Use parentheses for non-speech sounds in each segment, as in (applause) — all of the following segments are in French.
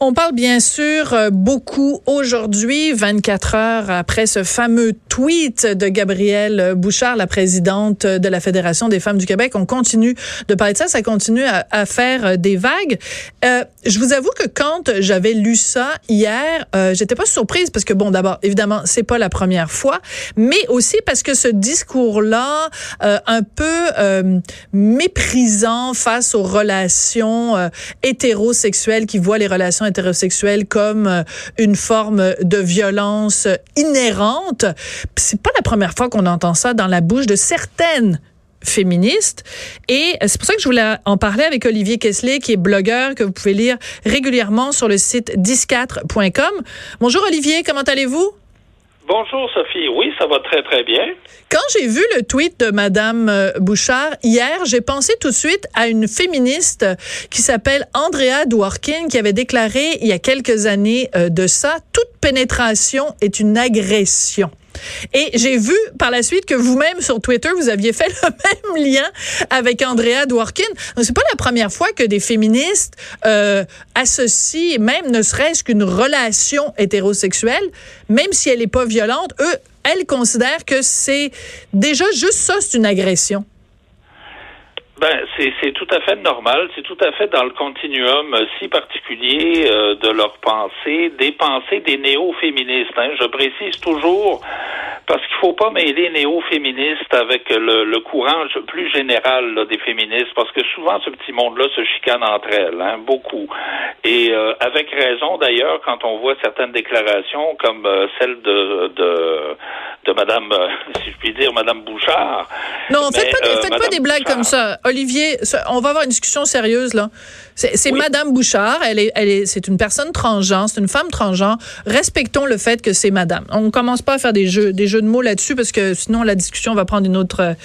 On parle bien sûr euh, beaucoup aujourd'hui, 24 heures après ce fameux tweet de Gabrielle Bouchard, la présidente de la Fédération des femmes du Québec. On continue de parler de ça, ça continue à, faire euh, des vagues. Euh, je vous avoue que quand j'avais lu ça hier, euh, j'étais pas surprise parce que bon, d'abord, évidemment, c'est pas la première fois, mais aussi parce que ce discours-là, euh, un peu méprisant face aux relations hétérosexuelles, qui voient les relations hétérosexuelles comme euh, une forme de violence inhérente. C'est pas la première fois qu'on entend ça dans la bouche de certaines féministes. Et c'est pour ça que je voulais en parler avec Olivier Kessler, qui est blogueur, que vous pouvez lire régulièrement sur le site 10 Bonjour Olivier, comment allez-vous? Bonjour Sophie. Oui, ça va très très bien. Quand j'ai vu le tweet de Madame euh, Bouchard hier, j'ai pensé tout de suite à une féministe qui s'appelle Andrea Dworkin qui avait déclaré il y a quelques années euh, de ça toute pénétration est une agression. Et j'ai vu par la suite que vous-même sur Twitter, vous aviez fait (laughs) le même lien avec Andrea Dworkin. C'est pas la première fois que des féministes euh, associent, même ne serait-ce qu'une relation hétérosexuelle, même si elle n'est pas violente, eux, elles considèrent que c'est déjà juste ça, c'est une agression. Ben, c'est tout à fait normal, c'est tout à fait dans le continuum si particulier euh, de leur pensée, des pensées des néo-féministes. Hein. Je précise toujours, parce qu'il faut pas mêler néo-féministes avec le, le, courant plus général des féministes, parce que souvent ce petit monde-là se chicane entre elles, hein, beaucoup. Et euh, avec raison d'ailleurs, quand on voit certaines déclarations comme euh, celle de, de, de Madame, (laughs) si je puis dire, Madame Bouchard. Non, faites pas, des, faites pas des blagues comme ça. Olivier, on va avoir une discussion sérieuse là. C'est Madame Bouchard. Elle est, elle est, c'est une personne transgenre, c'est une femme transgenre. Respectons le fait que c'est Madame. On commence pas à faire des jeux, des jeux de mots là-dessus parce que sinon la discussion va prendre une autre,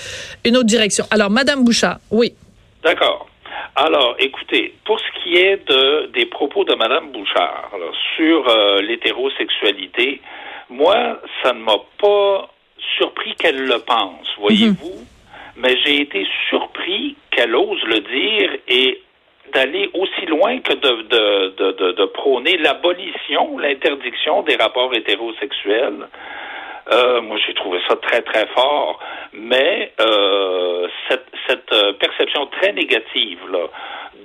une autre direction. Alors Madame Bouchard, oui. D'accord. Alors, écoutez, pour ce qui est de, des propos de Madame Bouchard sur euh, l'hétérosexualité, moi, ça ne m'a pas surpris qu'elle le pense, voyez-vous. Mhm mais j'ai été surpris qu'elle ose le dire et d'aller aussi loin que de, de, de, de prôner l'abolition, l'interdiction des rapports hétérosexuels. Euh, moi, j'ai trouvé ça très, très fort. Mais euh, cette, cette perception très négative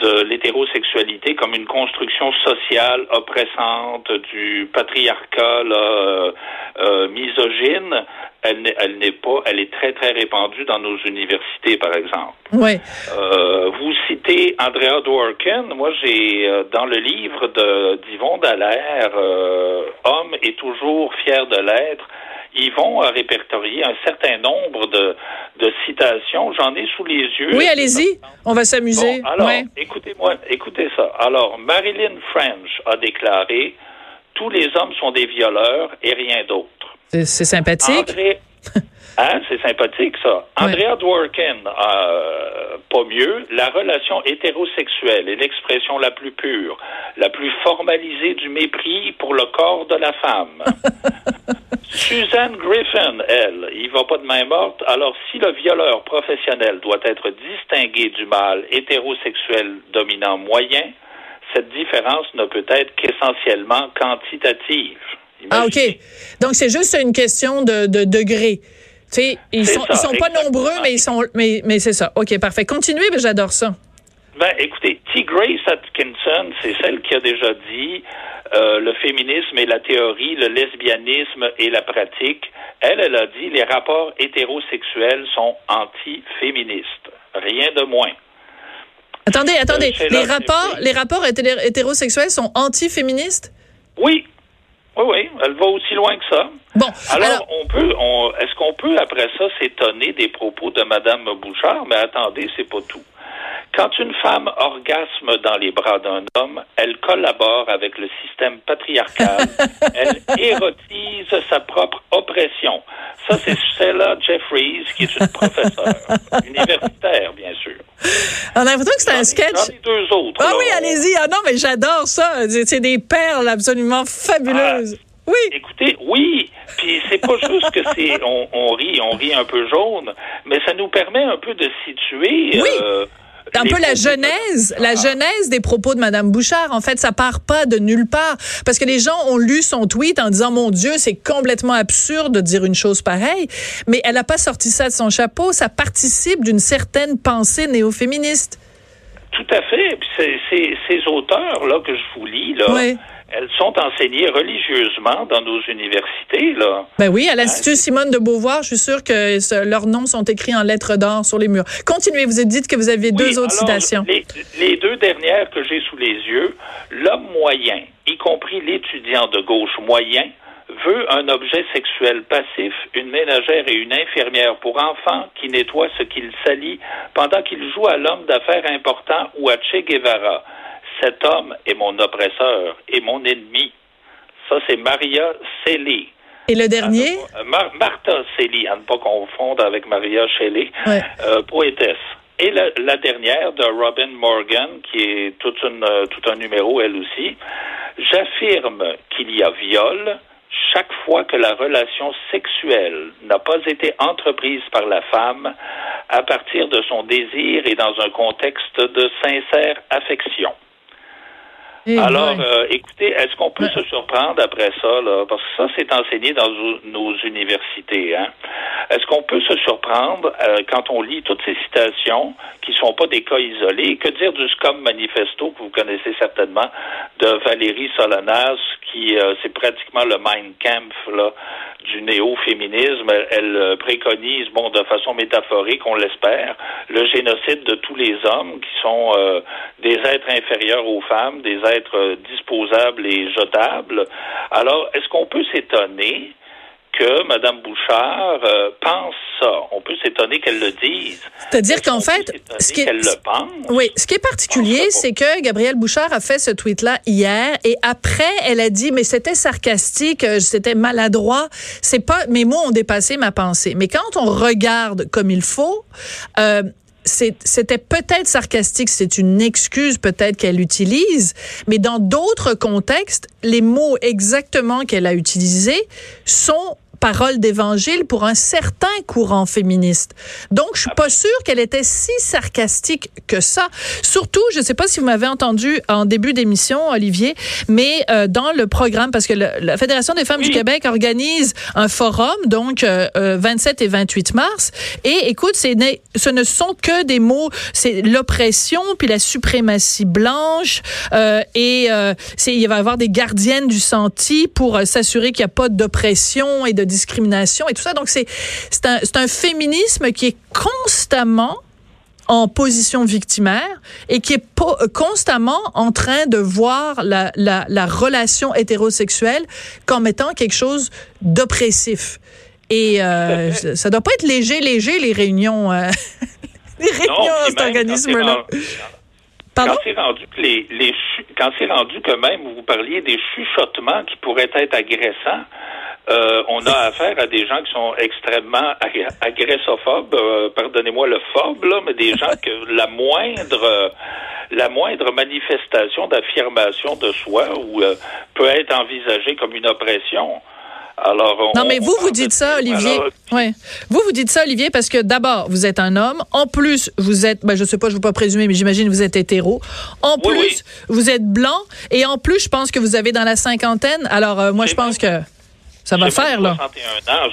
de l'hétérosexualité comme une construction sociale oppressante du patriarcat là, euh, misogyne, elle, elle n'est pas, elle est très très répandue dans nos universités, par exemple. Oui. Euh, vous citez Andrea Dworkin. Moi, j'ai dans le livre de d'Yvon Dallaire, Homme est toujours fier de l'être ils vont répertorier un certain nombre de, de citations. J'en ai sous les yeux. Oui, allez-y. On va s'amuser. alors, écoutez-moi, écoutez ça. Alors, Marilyn French a déclaré tous les hommes sont des violeurs et rien d'autre. C'est sympathique? (laughs) Hein, c'est sympathique, ça. Andrea Dworkin, euh, pas mieux, la relation hétérosexuelle est l'expression la plus pure, la plus formalisée du mépris pour le corps de la femme. (laughs) Suzanne Griffin, elle, il va pas de main morte. Alors, si le violeur professionnel doit être distingué du mâle hétérosexuel dominant moyen, cette différence ne peut être qu'essentiellement quantitative. Ah, OK. Donc, c'est juste une question de, de degré. Tu sais, ils sont, ils sont pas nombreux, mais ils sont, mais, mais c'est ça. OK, parfait. Continuez, mais j'adore ça. Ben, écoutez, T. Grace Atkinson, c'est celle qui a déjà dit euh, le féminisme et la théorie, le lesbianisme et la pratique. Elle, elle a dit les rapports hétérosexuels sont anti-féministes. Rien de moins. Attendez, attendez. Euh, les rapports, les rapports hétérosexuels sont anti-féministes? Oui. Oui, oui. Elle va aussi loin que ça. Bon. Alors, on peut, on, est-ce qu'on peut après ça s'étonner des propos de Mme Bouchard? Mais attendez, c'est pas tout. Quand une femme orgasme dans les bras d'un homme, elle collabore avec le système patriarcal. (laughs) elle érotise sa propre oppression. Ça, c'est Stella Jeffries, qui est une professeure universitaire. (laughs) On a l'impression que c'est un sketch. Ai deux autres. Ah oui, allez-y. Ah non, mais j'adore ça. C'est des perles absolument fabuleuses. Oui. Écoutez, oui. Puis c'est pas juste que c'est on, on, rit, on rit un peu jaune, mais ça nous permet un peu de situer. Oui. Euh, un peu la genèse, la genèse des propos de Madame Bouchard. En fait, ça part pas de nulle part parce que les gens ont lu son tweet en disant mon Dieu, c'est complètement absurde de dire une chose pareille. Mais elle a pas sorti ça de son chapeau. Ça participe d'une certaine pensée néo-féministe. Tout à fait. Ces, ces auteurs là que je vous lis là. Oui elles sont enseignées religieusement dans nos universités. Là. Ben oui, à l'Institut Simone de Beauvoir, je suis sûre que leurs noms sont écrits en lettres d'or sur les murs. Continuez, vous êtes dit que vous aviez deux autres citations. Les, les, deux dernières que j'ai sous les yeux, l'homme moyen, y compris l'étudiant de gauche moyen, veut un objet sexuel passif, une ménagère et une infirmière pour enfants qui nettoient ce qu'il salit pendant qu'il joue à l'homme d'affaires important ou à Che Guevara cet homme est mon oppresseur et mon ennemi. Ça, c'est Maria Shelley. Et le dernier? Martha Shelley, à ne pas confondre avec Maria Shelley, euh, poétesse. Et la, dernière de Robin Morgan, qui est toute une, euh, tout un numéro, elle aussi. J'affirme qu'il y a viol chaque fois que la relation sexuelle n'a pas été entreprise par la femme à partir de son désir et dans un contexte de sincère affection. Eh Alors, euh, écoutez, est-ce qu'on peut se surprendre après ça, là? Parce que ça, c'est enseigné dans nos universités. Hein? Est-ce qu'on peut se surprendre euh, quand on lit toutes ces citations qui sont pas des cas isolés? Que dire du SCOM manifesto que vous connaissez certainement de Valérie Solanas, qui euh, c'est pratiquement le Mein Kampf là, du néo-féminisme. Elle, préconise, bon, de façon métaphorique, on l'espère, le génocide de tous les hommes qui sont des êtres inférieurs aux femmes, des êtres être disposable et jetable. Alors, est-ce qu'on peut s'étonner que Mme Bouchard euh, pense ça? On peut s'étonner qu'elle le dise. C'est-à-dire qu'en fait, ce qui est, le pense? Oui, ce qui est particulier, c'est que Gabrielle Bouchard a fait ce tweet-là hier et après, elle a dit, mais c'était sarcastique, euh, c'était maladroit. C'est pas, mes mots ont dépassé ma pensée. Mais quand on regarde comme il faut, euh, c'était peut-être sarcastique, c'est une excuse peut-être qu'elle utilise, mais dans d'autres contextes, les mots exactement qu'elle a utilisés sont parole d'évangile pour un certain courant féministe. Donc, je suis pas sûre qu'elle était si sarcastique que ça. Surtout, je sais pas si vous m'avez entendu en début d'émission, Olivier, mais euh, dans le programme, parce que la Fédération des femmes du Québec organise un forum, donc euh, 27 euh, et 28 mars, et écoute, ce ne sont que des mots, c'est l'oppression, puis la suprématie blanche, euh, et euh, il va y avoir des gardiennes du senti pour s'assurer qu'il n'y a pas d'oppression et de discrimination et tout ça. Donc, c'est un, un féminisme qui est constamment en position victimaire et qui est constamment en train de voir la, la, la relation hétérosexuelle comme étant quelque chose d'oppressif. Et euh, (laughs) ça doit pas être léger, léger, les réunions, euh, (laughs) les réunions à cet organisme-là. Quand c'est rendu que les, les quand c'est rendu que même vous parliez des chuchotements qui pourraient être agressants, euh, on a affaire à des gens qui sont extrêmement agressophobes, euh, pardonnez-moi le phobe, là, mais des gens que la moindre la moindre manifestation d'affirmation de soi ou euh, peut être envisagée comme une oppression. Alors, non, mais vous, vous dites ça, Olivier. ouais. Vous, vous dites ça, Olivier, parce que d'abord, vous êtes un homme. En plus, vous êtes, ben, je sais pas, je veux pas présumer, mais j'imagine vous êtes hétéro. En plus, vous êtes blanc. Et en plus, je pense que vous avez dans la cinquantaine. Alors, moi, je pense que... Ça va faire, là. 61 ans,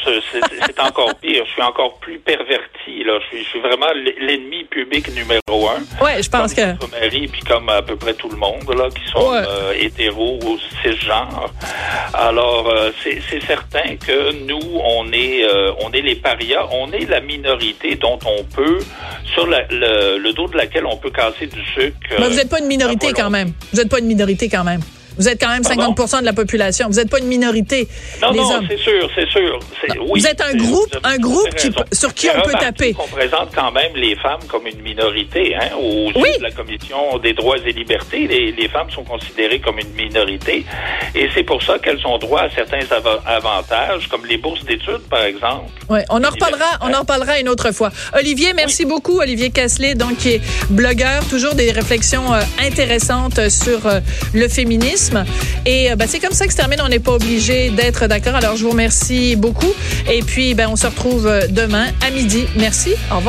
c'est encore pire. Je suis encore plus perverti, là. Je suis, vraiment l'ennemi public numéro un. Ouais, je pense que. Comme Marie, puis comme à peu près tout le monde, là, qui sont euh, hétéros ou cisgenres. Alors, euh, c'est certain que nous, on est, euh, on est les parias, on est la minorité dont on peut, sur le, dos de laquelle on peut casser du sucre. Mais vous n'êtes pas une minorité quand même. Vous n'êtes pas une minorité quand même. Vous êtes quand même 50% de la population. Vous n'êtes pas une minorité. Non, non, c'est sûr, c'est sûr. vous êtes un groupe, un groupe sur qui on peut taper. On présente quand même les femmes comme une minorité. Hein, au oui. de la Commission des droits et libertés, les, les femmes sont considérées comme une minorité. Et c'est pour ça qu'elles ont droit à certains avantages, comme les bourses d'études, par exemple. Oui, on en reparlera, on en reparlera une autre fois. Olivier, merci beaucoup. Olivier Casselet, donc, qui est blogueur, toujours des réflexions euh, intéressantes sur euh, le féminisme. Et ben, c'est comme ça que se termine. On n'est pas obligé d'être d'accord. Alors, je vous remercie beaucoup. Et puis, ben, on se retrouve demain à midi. Merci. Au revoir.